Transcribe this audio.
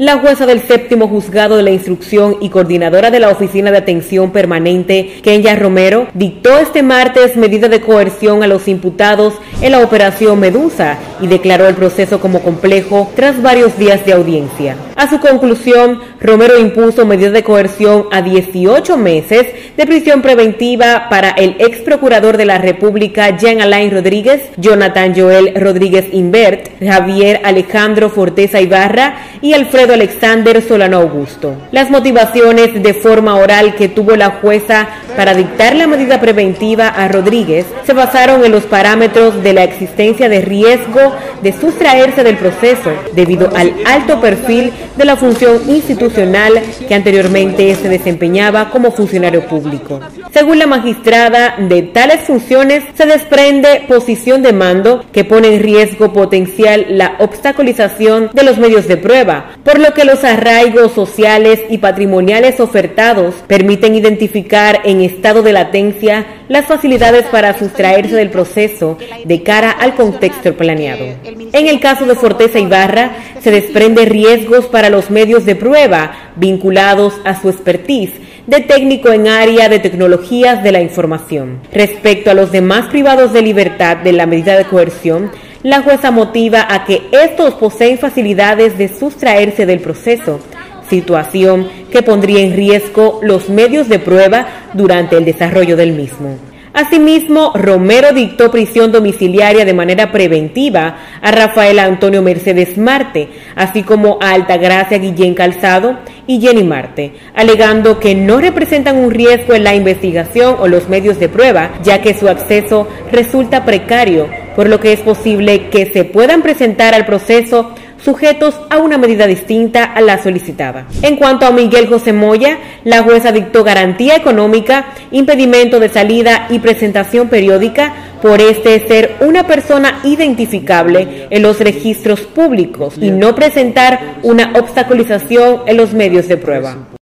La jueza del séptimo juzgado de la instrucción y coordinadora de la Oficina de Atención Permanente, Kenya Romero, dictó este martes medida de coerción a los imputados en la operación Medusa y declaró el proceso como complejo tras varios días de audiencia. A su conclusión, Romero impuso medida de coerción a 18 meses de prisión preventiva para el ex procurador de la República, Jean Alain Rodríguez, Jonathan Joel Rodríguez Invert, Javier Alejandro Forteza Ibarra y Alfredo Alexander Solano Augusto. Las motivaciones de forma oral que tuvo la jueza para dictar la medida preventiva a Rodríguez se basaron en los parámetros de la existencia de riesgo de sustraerse del proceso debido al alto perfil de la función institucional que anteriormente se desempeñaba como funcionario público. Según la magistrada, de tales funciones se desprende posición de mando que pone en riesgo potencial la obstaculización de los medios de prueba, por lo que los arraigos sociales y patrimoniales ofertados permiten identificar en estado de latencia las facilidades para sustraerse del proceso cara al contexto planeado. En el caso de Forteza Ibarra, se desprende riesgos para los medios de prueba vinculados a su expertise de técnico en área de tecnologías de la información. Respecto a los demás privados de libertad de la medida de coerción, la jueza motiva a que estos poseen facilidades de sustraerse del proceso, situación que pondría en riesgo los medios de prueba durante el desarrollo del mismo. Asimismo, Romero dictó prisión domiciliaria de manera preventiva a Rafael Antonio Mercedes Marte, así como a Altagracia Guillén Calzado y Jenny Marte, alegando que no representan un riesgo en la investigación o los medios de prueba, ya que su acceso resulta precario, por lo que es posible que se puedan presentar al proceso sujetos a una medida distinta a la solicitada. En cuanto a Miguel José Moya, la jueza dictó garantía económica, impedimento de salida y presentación periódica por este ser una persona identificable en los registros públicos y no presentar una obstaculización en los medios de prueba.